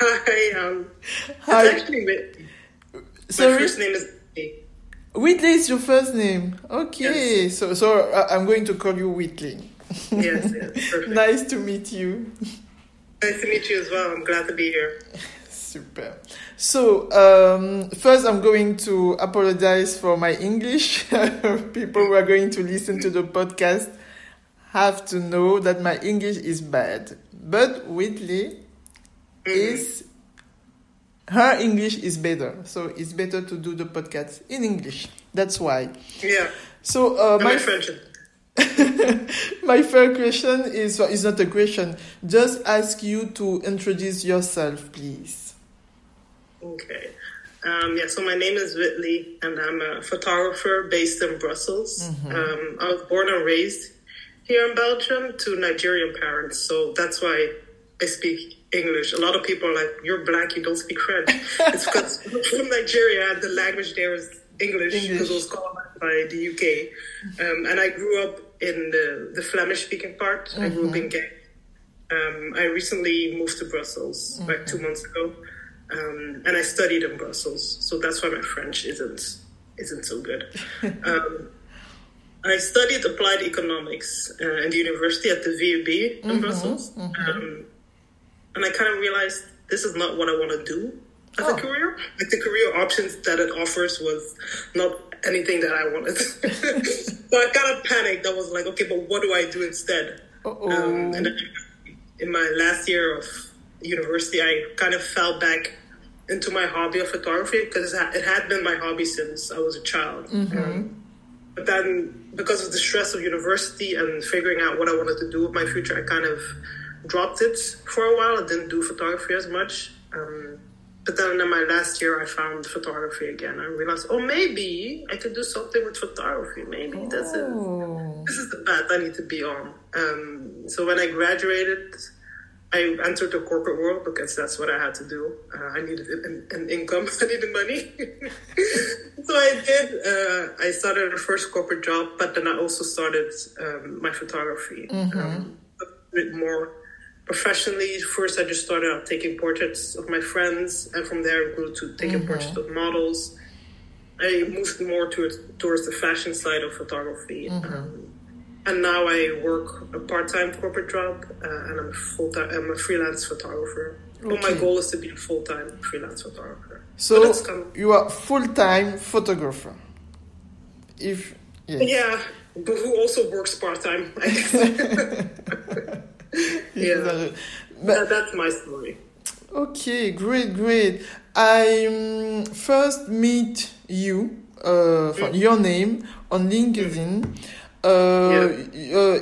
Hi, um, Hi. it's actually Whitley. My Sorry, first name is Whitley. Whitley is your first name. Okay, so so uh, I'm going to call you Whitley. Yes, yes, perfect. nice to meet you. Nice to meet you as well. I'm glad to be here. Super. So, um, first, I'm going to apologize for my English. People who are going to listen to the podcast have to know that my English is bad. But Whitley is her English is better, so it's better to do the podcast in English. That's why. Yeah, So, uh, my French. my first question is well, is not a question. Just ask you to introduce yourself, please. Okay. Um, yeah, so my name is Whitley, and I'm a photographer based in Brussels. Um, I was born and raised here in Belgium to Nigerian parents, so that's why I speak English. A lot of people are like, "You're black, you don't speak French." it's because from Nigeria, the language there is English English. because it was colonized by the UK. Um, and I grew up in the, the Flemish speaking part. I grew up in Ghent. Um, I recently moved to Brussels like two months ago, um, and I studied in Brussels, so that's why my French isn't isn't so good. um, I studied applied economics uh, in the university at the VUB in Brussels, um, and I kind of realized this is not what I want to do as Oh. a career. Like the career options that it offers was not anything that I wanted. so I kind of panicked. I was like, okay, but what do I do instead? Um, and then in my last year of university, I kind of fell back into my hobby of photography because it had been my hobby since I was a child. Um, but then, because of the stress of university and figuring out what I wanted to do with my future, I kind of dropped it for a while. I didn't do photography as much. Um, but then in my last year, I found photography again. I realized, oh, maybe I could do something with photography. Maybe this is Oh. this is the path I need to be on. Um, so when I graduated, I entered the corporate world because that's what I had to do. Uh, I needed an, an income, I needed money. so I did. Uh, I started a first corporate job, but then I also started um, my photography um, a bit more professionally. First, I just started out taking portraits of my friends, and from there, I grew to taking portraits of models. I moved more towards, towards the fashion side of photography. Um, and now I work a part-time corporate job, uh, and I'm a full-time. I'm a freelance photographer. But my goal is to be a full-time freelance photographer. So kind of- you are full-time photographer. If yes. yeah, but who also works part-time? Yeah, But that, that's my story. Okay, great, great. I um, first meet you, uh, for your name on LinkedIn. Uh, uh,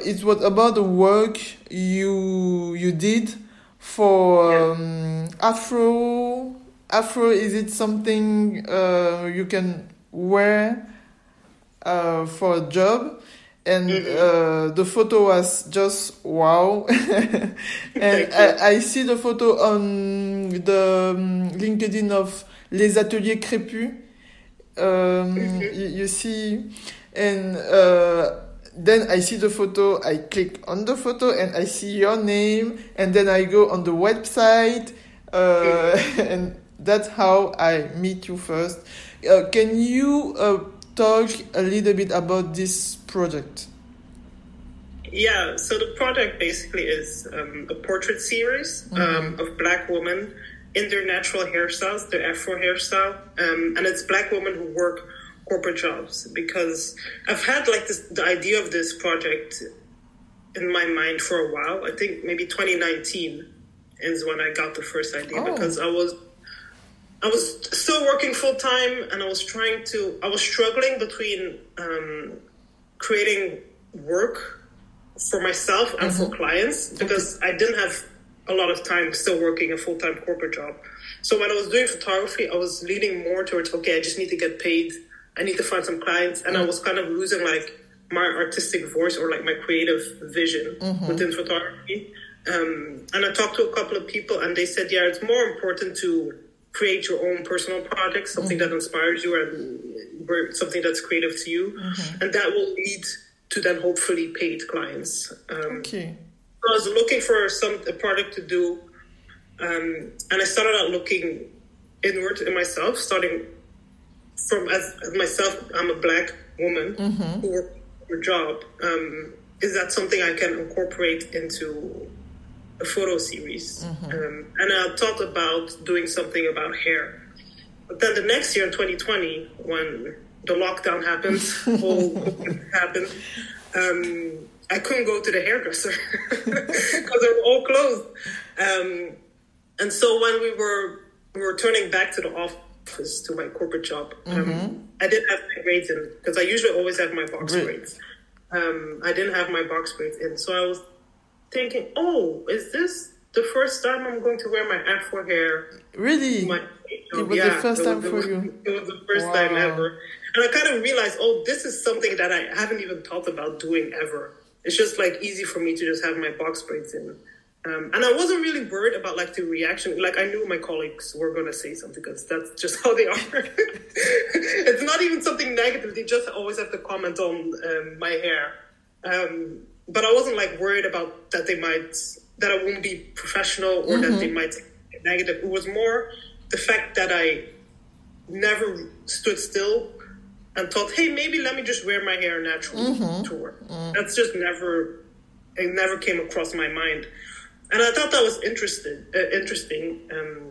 it was about the work you you did for Yeah. um, Afro. Afro, is it something uh, you can wear uh, for a job? And uh, the photo was just wow. and I, I see the photo on the um, LinkedIn of Les Ateliers Crépus. Um, you, you see, and uh, then I see the photo. I click on the photo and I see your name, and then I go on the website, uh, and that's how I meet you first. Uh, can you uh, talk a little bit about this project? yeah, so the project basically is um, a portrait series um, of black women in their natural hairstyles, their Afro hairstyle, um, and it's black women who work corporate jobs. Because I've had like this, the idea of this project in my mind for a while. I think maybe 2019 is when I got the first idea Oh. because I was I was still working full time and I was trying to I was struggling between um, creating work for myself and for clients because I didn't have a lot of time still working a full time corporate job. So when I was doing photography, I was leaning more towards okay, I just need to get paid. I need to find some clients, and I was kind of losing like my artistic voice or like my creative vision within photography. Um, and I talked to a couple of people, and they said, yeah, it's more important to create your own personal project, something that inspires you and something that's creative to you, and that will lead to then hopefully paid clients. Um, Okay. I was looking for some a product to do, um, and I started out looking inward in myself, starting from as, as myself. I'm a black woman who works a job. Um, is that something I can incorporate into a photo series? Um, and I thought about doing something about hair. But then the next year in 2020, when the lockdown happened, whole happened, um, I couldn't go to the hairdresser because they were all closed. Um, and so when we were we were turning back to the office to my corporate job, um, I didn't have my braids in because I usually always have my box braids. Um, I didn't have my box braids in, so I was thinking, oh, is this the first time I'm going to wear my afro hair Really? my It was the first time for you. It was the first time ever. And I kind of realized, oh, this is something that I haven't even thought about doing ever. It's just like easy for me to just have my box braids in. Um, and I wasn't really worried about like the reaction. Like I knew my colleagues were going to say something because that's just how they are. it's not even something negative. They just always have to comment on um, my hair. Um, but I wasn't like worried about that they might that I won't be professional or that they might take negative. It was more the fact that I never stood still and thought, hey, maybe let me just wear my hair naturally to work. That's just never, it never came across my mind. And I thought that was interested, uh, interesting, um,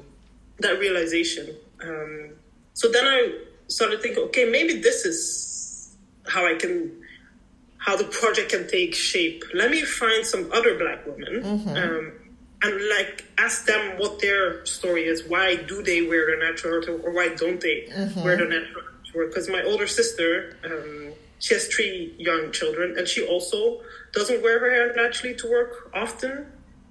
that realization. Um, so then I started thinking, okay, maybe this is how I can, how the project can take shape. Let me find some other black women. Um, and like ask them what their story is. Why do they wear their natural hair, or why don't they wear their natural hair to work? Because my older sister, um, she has three young children, and she also doesn't wear her hair naturally to work often.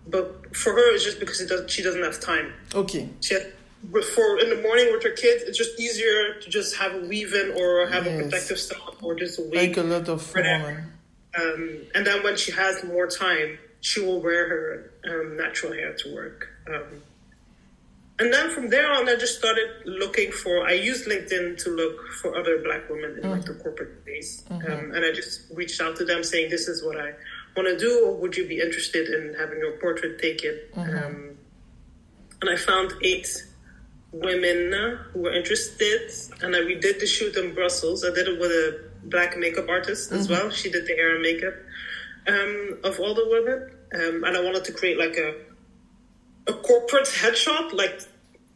But for her, it's just because it does, she doesn't have time. Okay. She had, before in the morning with her kids, it's just easier to just have a weave in or have a protective style or just a wig. Like a lot of. Um, and then when she has more time, she will wear her um, natural hair to work. Um, and then from there on, I just started looking for. I used LinkedIn to look for other Black women in like the corporate space, um, and I just reached out to them saying, "This is what I want to do. Or would you be interested in having your portrait taken?" Um, and I found eight women who were interested, and I we did the shoot in Brussels. I did it with a black makeup artist as well. She did the hair and makeup um, of all the women, um, and I wanted to create like a a corporate headshot. Like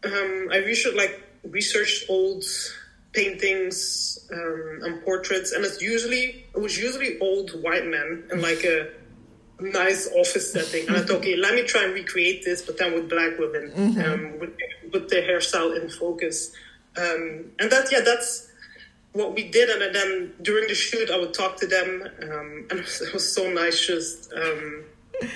um, I researched like researched old paintings um, and portraits, and it's usually it was usually old white men and like a nice office setting. And I thought, okay, let me try and recreate this, but then with black women, um, with with the hairstyle in focus. Um, and that, yeah, that's what we did. And then during the shoot, I would talk to them, um, and it was, it was so nice just um,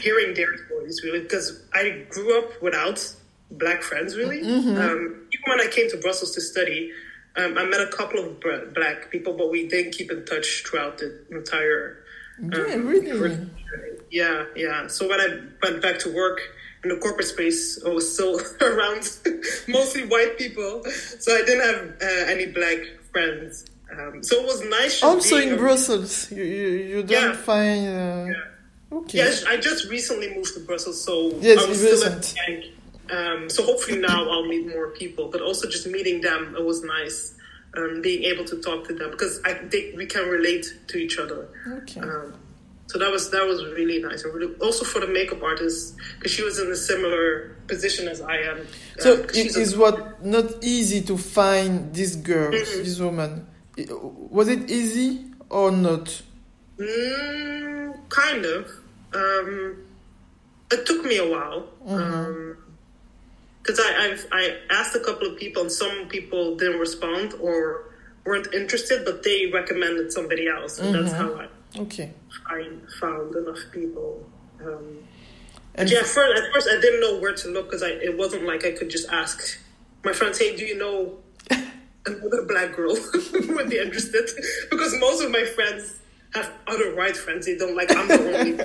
hearing their stories, really, because I grew up without black friends, really. Um, even when I came to Brussels to study, um, I met a couple of black people, but we didn't keep in touch throughout the entire. Yeah, really? Yeah, yeah. So when I went back to work in the corporate space, I was still around mostly white people, so I didn't have uh, any black friends. Um, so it was nice. Also in a- Brussels, you you, you don't Yeah. find. Uh, Okay. Yes, I just recently moved to Brussels, so Yes, I was still at the bank. Um, so hopefully now I'll meet more people, but also just meeting them, it was nice. Um, being able to talk to them because I think we can relate to each other. Okay. Um, so that was that was really nice, and really, also for the makeup artist because she was in a similar position as I am. So Um, it she's a- what not easy to find this girl, Mhm. this woman. Was it easy or not? Mm, kind of. Um, it took me a while. Because I I've, I asked a couple of people, and some people didn't respond or weren't interested, but they recommended somebody else, and that's how I, Okay. I found enough people. Um, And yeah, first, at first I didn't know where to look because it wasn't like I could just ask my friends, "Hey, do you know another black girl would be interested?" because most of my friends have other white friends. They don't like I'm the only.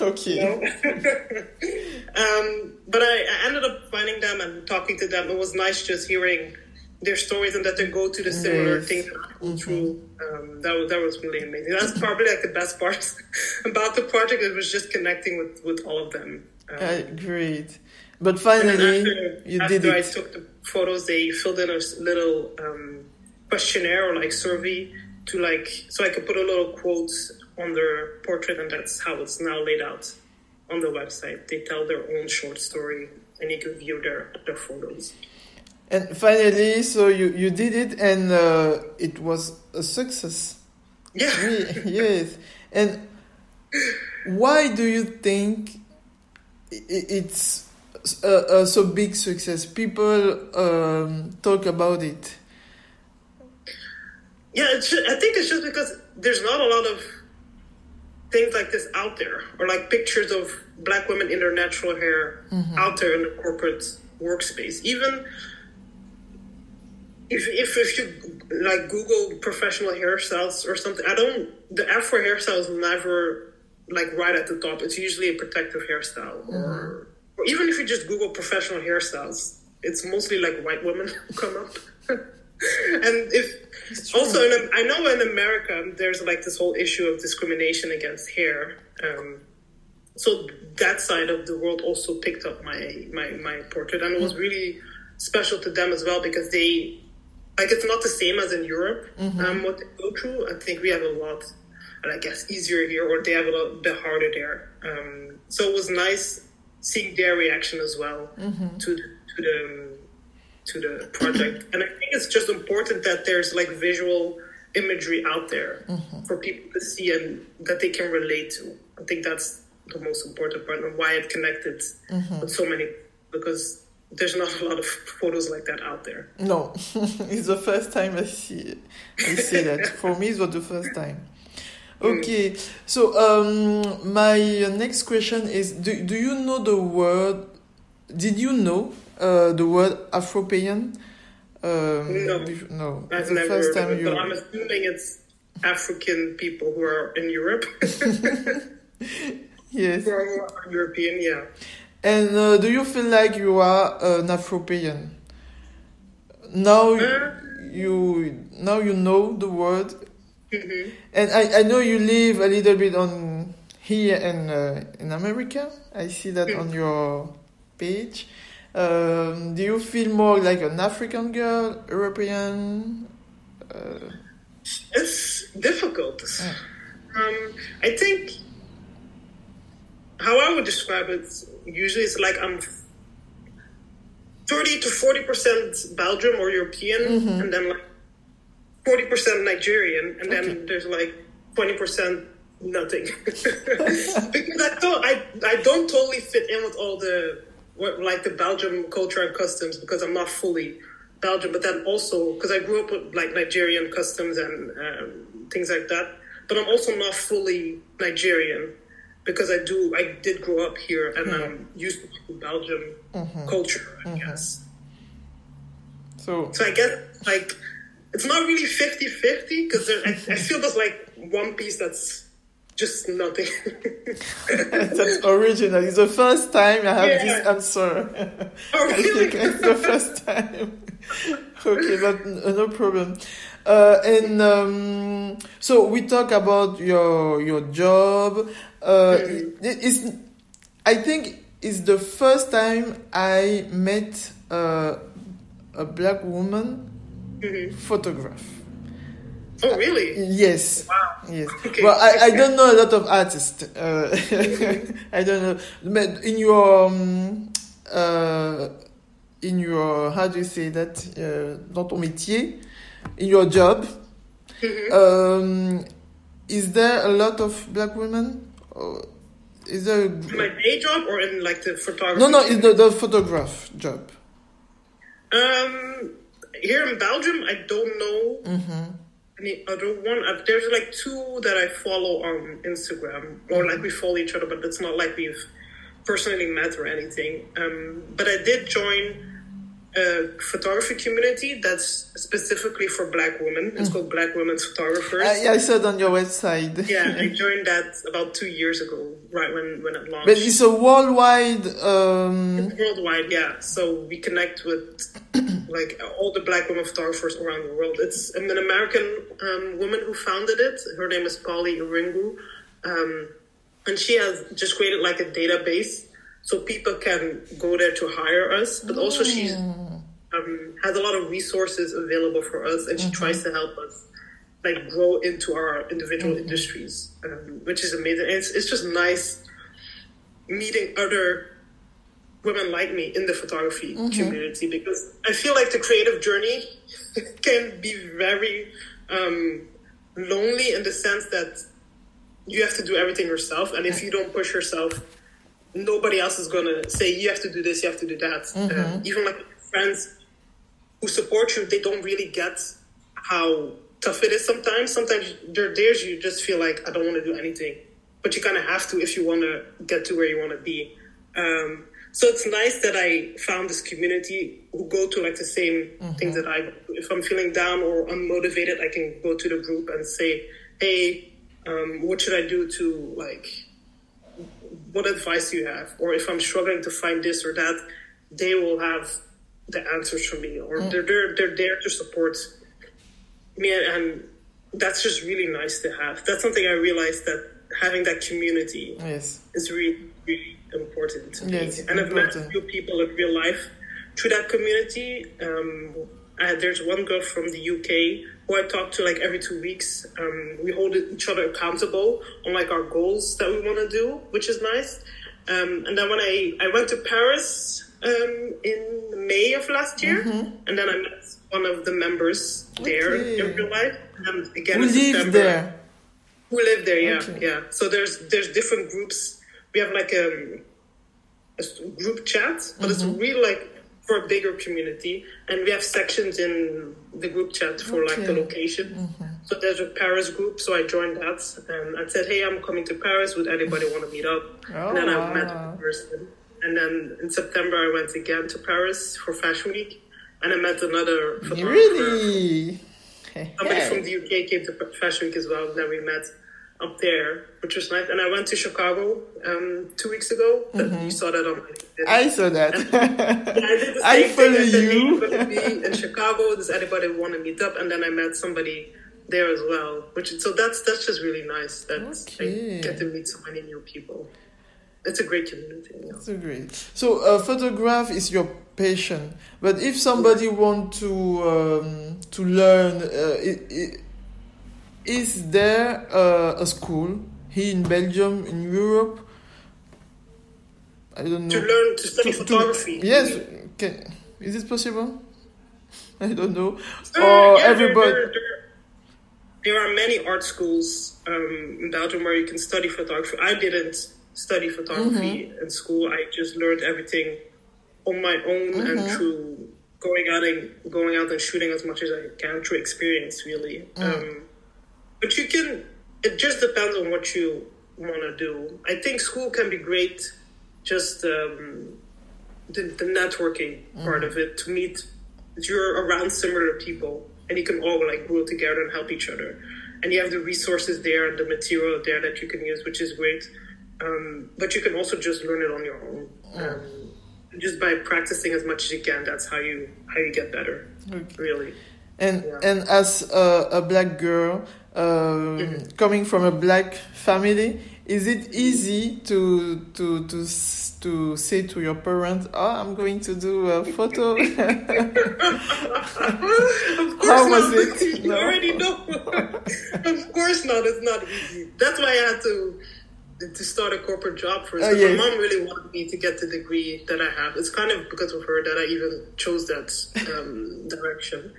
okay. you know? um, but I, I ended up finding them and talking to them. It was nice just hearing their stories and that they go to the similar Yes. things that I go through. Um, that was that was really amazing. That's probably like the best part about the project. It was just connecting with with all of them. Um, Uh, great. But finally, after, you after did I it. took the photos, they filled in a little um, questionnaire or like survey to like so I could put a little quote on their portrait, and that's how it's now laid out on the website. They tell their own short story, and you can view their their photos. And finally, so you, you did it and uh, it was a success. Yeah. Yes. And why do you think it's a, a so big success? People um, talk about it. Yeah, I think it's just because there's not a lot of things like this out there, or like pictures of black women in their natural hair out there in the corporate workspace. Even if if if you like Google professional hairstyles or something, I don't. The Afro hairstyle is never like right at the top. It's usually a protective hairstyle, or or even if you just Google professional hairstyles, it's mostly like white women who come up. and if also in, I know in America there's like this whole issue of discrimination against hair. Um, so that side of the world also picked up my my my portrait, and it was really special to them as well because they like it's not the same as in Europe. Mm-hmm. Um, what they go through, I think we have a lot, and I guess easier here, or they have a lot bit harder there. Um, so it was nice seeing their reaction as well mm-hmm. to the, to the um, to the project, and I think it's just important that there's like visual imagery out there mm-hmm. for people to see and that they can relate to. I think that's the most important part and why it connected with so many because there's not a lot of photos like that out there. No, it's the first time I see I see that. For me, it was the first time. Okay, so um, my next question is: Do do you know the word? Did you know uh, the word Afropean? Um, No. no. I've the never first time it, but. I'm assuming it's African people who are in Europe. Yes. who are European, yeah. And uh, do you feel like you are an Afropean? Now Uh, you now you know the word, mhm. and I, I know you live a little bit on here in uh, in America. I see that on your page. Um, do you feel more like an African girl, European? Uh, It's difficult. Um, I think how I would describe it usually it's like I'm 30 to 40% Belgium or European, and then like 40% Nigerian, and then Okay. there's like 20% nothing. because I don't, I, I don't totally fit in with all the, what, like the Belgium culture and customs because I'm not fully Belgium, but then also because I grew up with like Nigerian customs and um, things like that. But I'm also not fully Nigerian because I do I did grow up here and I'm used to Belgium culture, I guess. so So I guess like it's not really 50-50 because I, I feel there's like one piece that's just nothing. that's original. It's the first time I have Yeah. this answer. oh, really? it's the first time. okay, but no problem. Uh, and um, so we talk about your your job. Uh, it- it's, I think it's the first time I met uh, a black woman Mhm. photograph. Oh, really? Yes. Wow. Yes. Okay. Well, I, I don't know a lot of artists. Uh, I don't know. But in your um, uh, in your how do you say that uh, dans ton métier, in your job, Mhm. um, is there a lot of black women? Is there? A, In my day job or in like the photography? no, no, it's the, the photograph job. Um, here in Belgium, I don't know hmm any other one. Uh, there's like two that I follow on Instagram, or like we follow each other, but it's not like we've personally met or anything. Um, but I did join a photography community that's specifically for Black women. It's called Black Women's Photographers. I, I saw it on your website. yeah, I joined that about two years ago, right when when it launched. but it's a worldwide. Um, worldwide yeah so we connect with like all the black women photographers around the world it's an american um, woman who founded it her name is Polly Irungu um, and she has just created like a database so people can go there to hire us but also she's um, has a lot of resources available for us and she tries to help us like grow into our individual industries um, which is amazing. And it's, it's just nice meeting other women like me in the photography community because I feel like the creative journey can be very um, lonely in the sense that you have to do everything yourself, and if you don't push yourself, nobody else is gonna say you have to do this, you have to do that. Um, even like friends who support you, they don't really get how tough it is sometimes. Sometimes there days you just feel like I don't want to do anything, but you kind of have to if you want to get to where you want to be. Um, so it's nice that I found this community who go to like the same things that I. If I'm feeling down or unmotivated, I can go to the group and say, "Hey, um, what should I do to like what advice do you have? Or if I'm struggling to find this or that, they will have the answers for me, or they're, they're they're there to support me, and, and that's just really nice to have. That's something I realized that having that community yes. is really really important to Yes, me. And I've met a few people in real life through that community. Um, I, there's one girl from the UK who I talk to like every two weeks. Um, we hold each other accountable on like our goals that we want to do, which is nice. Um, and then when I, I went to Paris um, in May of last year, and then I met one of the members there Okay. in real life. And again Who in lives September, there? who live there yeah Okay. yeah so there's there's different groups we have like a, a s- group chat but it's Mm-hmm. really like for a bigger community. And we have sections in the group chat for like the Okay. location. Mm-hmm. So there's a paris group so i joined that and i said hey i'm coming to paris. Would anybody want to meet up? Oh, and then i met wow. one person. And then in september i went again to paris for fashion week. And i met another photographer. Really? somebody from the UK came to Fashion Week as well. Then we met up there, which was nice. And I went to Chicago um, two weeks ago. That- You saw that on LinkedIn. Mm-hmm. I saw that. And I did the I follow thing. I said, hey, you. I'm going to be in Chicago. Does anybody want to meet up? And then I met somebody there as well. Which so that's that's just really nice. That Okay. I get to meet so many new people. It's a great community. Yeah. So great. So, uh, photograph is your passion, but if somebody want to um, to learn, uh, i i is there uh, a school here in Belgium, in Europe? I don't know. To learn to study To- to- photography. yes, can, is it possible? I don't know. Uh, or yeah, there- everybody. There, there, there are many art schools um, in Belgium where you can study photography. I didn't study photography Mm-hmm. in school. I just learned everything on my own and Mm-hmm. through going out and going out and shooting as much as I can through experience, really. Mm. Um, but you can. It just depends on what you want to do. I think school can be great. Just um, the, the networking part of it to meet you're around similar people and you can all like grow together and help each other and you have the resources there and the material there that you can use which is great um, but you can also just learn it on your own um, just by practicing as much as you can that's how you how you get better Okay. really And Yeah. and as a, a black girl um, coming from a black family, is it easy to to to to say to your parents, "Oh, I'm going to do a photo"? of course How was not. it? You No. already know. of course not. It's not easy. That's why I had to to start a corporate job first. Oh, because yes. My mom really wanted me to get the degree that I have. It's kind of because of her that I even chose that um, direction.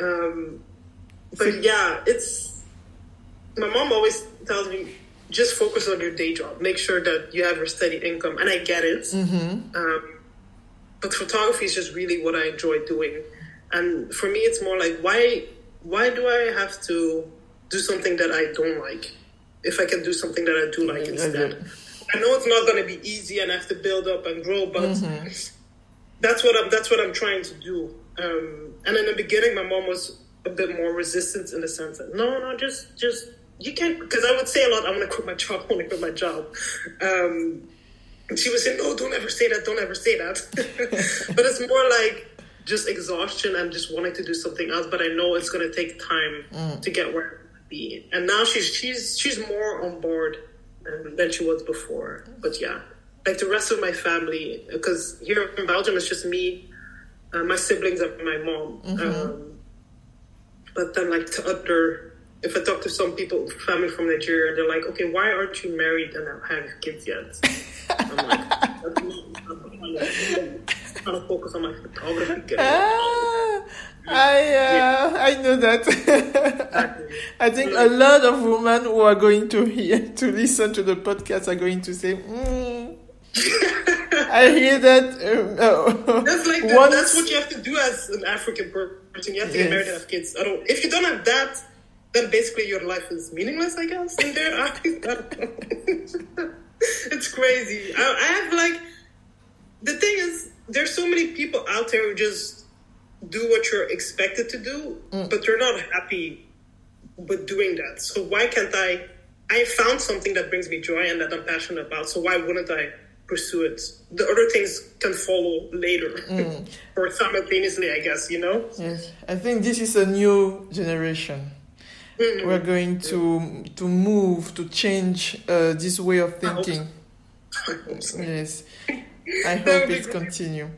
Um, but yeah, it's my mom always tells me just focus on your day job. Make sure that you have a steady income, and I get it. Um, but photography is just really what I enjoy doing. And for me, it's more like why why do I have to do something that I don't like if I can do something that I do like Yeah, instead? I know it's not going to be easy and I have to build up and grow, but that's what I'm that's what I'm trying to do. Um, and in the beginning, my mom was a bit more resistance in the sense that no, no, just just you can't because I would say a lot. I want to quit my job. I want to quit my job. Um, and she would say, no, don't ever say that. Don't ever say that. but it's more like just exhaustion and just wanting to do something else. But I know it's going to take time to get where I want to be. And now she's she's she's more on board um, than she was before. But yeah, like the rest of my family, because here in Belgium it's just me, uh, my siblings, and my mom. Um, but then, like to other, if I talk to some people, family from Nigeria, they're like, "Okay, why aren't you married and have kids yet?" I'm like, I'm trying to- I'm trying to focus on my photography. Ah, I uh, I know that. Exactly. I think a lot of women who are going to hear to listen to the podcast are going to say, mm, "I hear that." Uh, That's like the, once- that's what you have to do as an African person. You have to Yes. get married and have kids. I don't. If you don't have that, then basically your life is meaningless. I guess. In there, I, it's crazy. I, I have like the thing is, there's so many people out there who just do what you're expected to do, Mm. but they're not happy with doing that. So why can't I? I found something that brings me joy and that I'm passionate about. So why wouldn't I pursue it? The other things can follow later Mm. or simultaneously, I guess. You know. Yes, I think this is a new generation. Mm. We're going to to move to change uh, this way of thinking. I hope so. Yes, I hope it continue.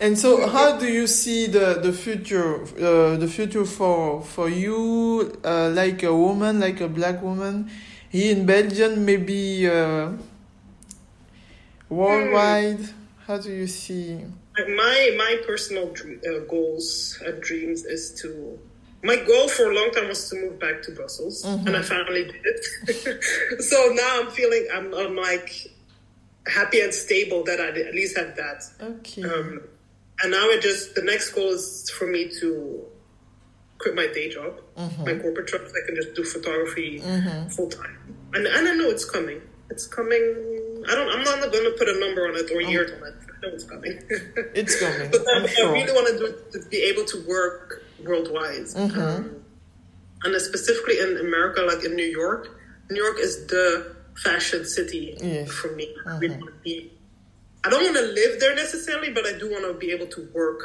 And so, how do you see the the future? Uh, the future for for you, uh, like a woman, like a black woman, here in Belgium, maybe uh, worldwide. How do you see? My my personal uh, goals and dreams is to. My goal for a long time was to move back to Brussels, and I finally did it. so now I'm feeling I'm, I'm like happy and stable that I at least have that. Okay. Um, and now it just the next goal is for me to quit my day job, my corporate job. so I can just do photography full time. And and I know it's coming. It's coming. I don't. I'm not going to put a number on it or a year on it. I know it's coming. It's coming. but I, I'm I sure. really want to do to be able to work worldwide. Um, and specifically in America, like in New York, New York is the fashion city Yes. for me. Really be. I don't want to live there necessarily, but I do want to be able to work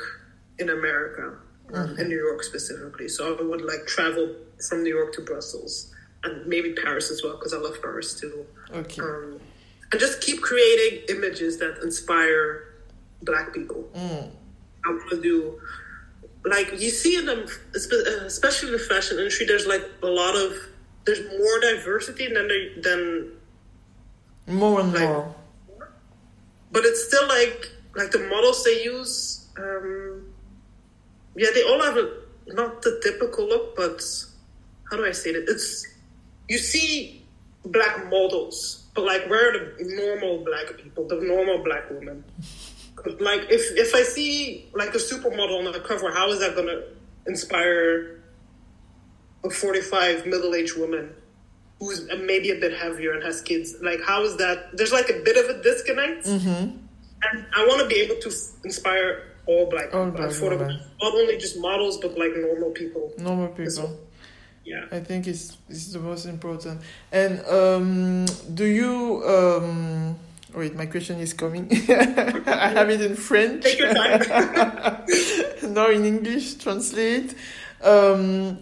in America, um, in New York specifically. So I would like travel from New York to Brussels and maybe Paris as well because I love Paris too. Okay. Um, and just keep creating images that inspire Black people. I want to do like you see in them, uh, especially in the fashion industry. There's like a lot of there's more diversity than there, than More and like- more. but it's still like like the models they use. Um, yeah, they all have a not the typical look, but how do I say it? It's you see black models, but like where are the normal black people, the normal black women? Like if if I see like a supermodel on the cover, how is that gonna inspire a forty five middle aged woman who's maybe a bit heavier and has kids? Like how is that? There's like a bit of a disconnect. Mm-hmm. And I want to be able to f- inspire all black All people, black not only just models, but like normal people. Normal people. Yeah. I think it's, it's the most important. And um, do you? Um, wait, my question is coming. I have it in French. Take your time. no, in English, translate. Um,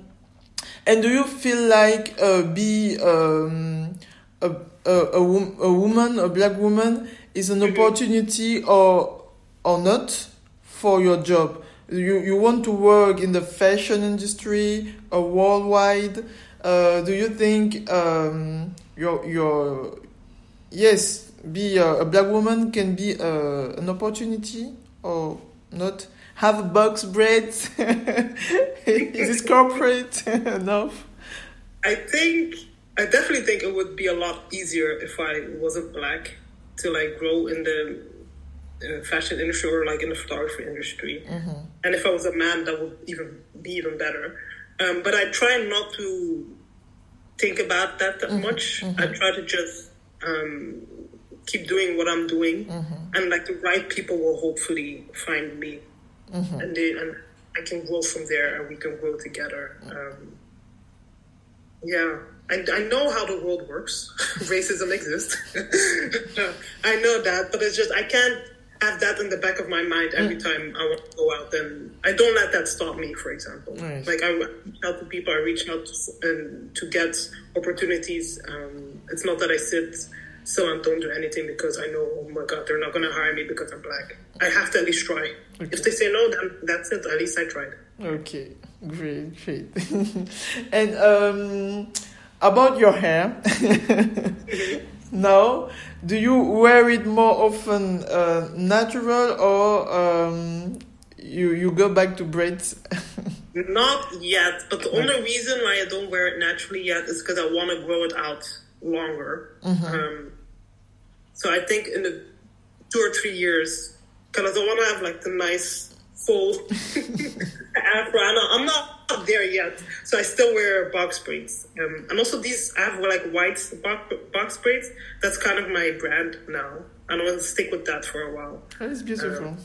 and do you feel like uh, be um, a, a, a, wom a woman, a black woman, is an mm-hmm. opportunity or or not for your job. You you want to work in the fashion industry or worldwide. Uh, do you think um, your your yes be a, a black woman can be uh, an opportunity or not? Have box braids? is this corporate enough? I think I definitely think it would be a lot easier if I wasn't black to like grow in the uh, fashion industry or like in the photography industry. Mm-hmm. And if I was a man, that would even be even better. Um, but I try not to think about that that mm-hmm. much. Mm-hmm. I try to just um, keep doing what I'm doing, mm-hmm. and like the right people will hopefully find me, mm-hmm. and they and I can grow from there, and we can grow together. Um, yeah. I, I know how the world works. Racism exists. I know that, but it's just I can't have that in the back of my mind every mm. time I want to go out. And I don't let that stop me. For example, nice. like I reach out to people, I reach out to, and to get opportunities. Um, it's not that I sit still and don't do anything because I know, oh my god, they're not going to hire me because I'm black. I have to at least try. Okay. If they say no, then that's it. At least I tried. Okay, great, great. and um, about your hair. now, do you wear it more often uh, natural or um, you you go back to braids? Not yet, but the only reason why I don't wear it naturally yet is because I want to grow it out longer. Mm-hmm. Um, so I think in the two or three years, because I want to have like the nice full afro. I'm not there yet, so I still wear box braids. Um, and also these, I have like white box braids. That's kind of my brand now. And I want to stick with that for a while. That is beautiful. Um,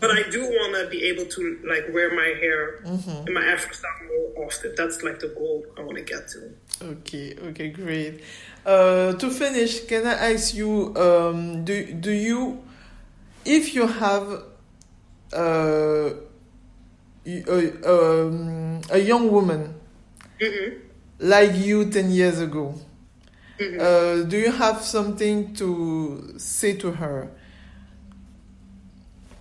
but I do want to be able to like wear my hair mm-hmm. in my Afro style more often. That's like the goal I want to get to. Okay, okay, great. Uh, to finish, can I ask you, um, do do you, if you have uh, a, um, a young woman mm-hmm. like you 10 years ago, mm-hmm. uh, do you have something to say to her?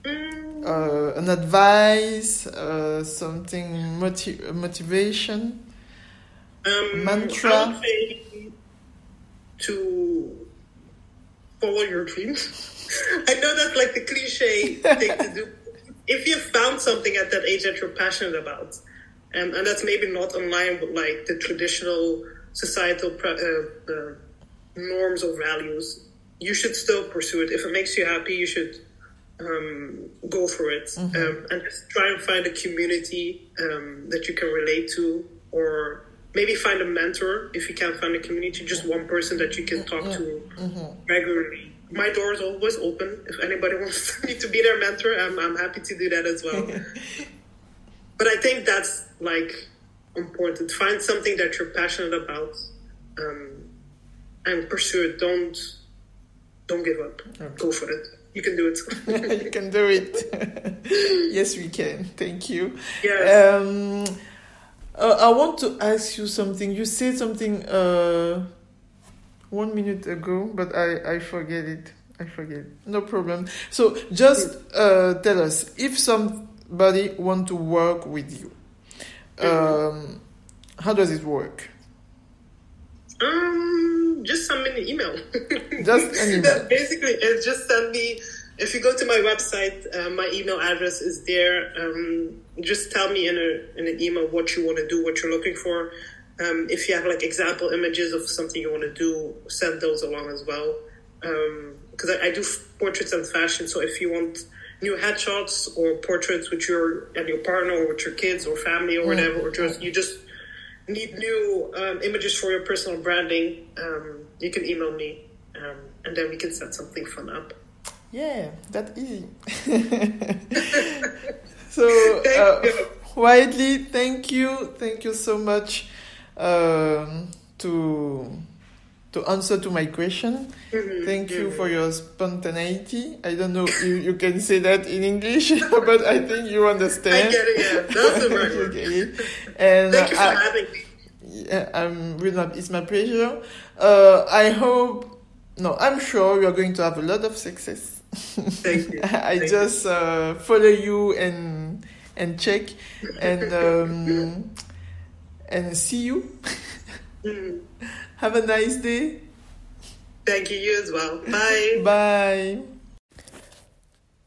Mm. Uh, an advice, uh, something motiv- motivation, um, mantra? to follow your dreams. I know that's like the cliche thing to do if you found something at that age that you're passionate about, and, and that's maybe not in line with like the traditional societal uh, uh, norms or values, you should still pursue it. If it makes you happy, you should um, go for it mm-hmm. um, and just try and find a community um, that you can relate to, or maybe find a mentor if you can't find a community, just one person that you can talk to mm-hmm. regularly my door is always open. If anybody wants me to be their mentor, I'm, I'm happy to do that as well. but I think that's like important. Find something that you're passionate about um, and pursue it. Don't don't give up. Okay. Go for it. You can do it. you can do it. yes, we can. Thank you. Yes. Um, uh, I want to ask you something. You said something. Uh, one minute ago, but I, I forget it. I forget. No problem. So just uh, tell us if somebody want to work with you. Um, how does it work? Um, just send me an email. just an email. Basically, it's just send me. If you go to my website, uh, my email address is there. Um, just tell me in a in an email what you want to do, what you're looking for. Um, if you have like example images of something you want to do, send those along as well. Because um, I, I, do portraits and fashion, so if you want new headshots or portraits with your and your partner or with your kids or family or whatever, or just you just need new um, images for your personal branding, um, you can email me, um, and then we can set something fun up. Yeah, that easy. so, uh, Whitley, thank you, thank you so much um, to to answer to my question. Mm-hmm. Thank you for your spontaneity. I don't know if you can say that in English, but I think you understand. I get it. Yeah, that's the right word. And thank you for I, having me. Yeah, I'm really it's my pleasure. Uh, I hope, no, I'm sure you are going to have a lot of success. Thank you. I Thank just uh, follow you and and check and um, and see you. Mm. Have a nice day. Thank you, you as well. Bye. Bye.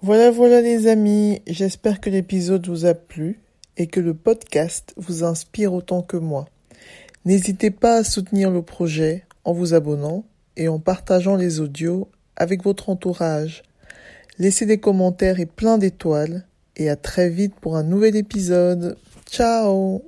Voilà, voilà les amis, j'espère que l'épisode vous a plu et que le podcast vous inspire autant que moi. N'hésitez pas à soutenir le projet en vous abonnant et en partageant les audios avec votre entourage. Laissez des commentaires et plein d'étoiles et à très vite pour un nouvel épisode. Ciao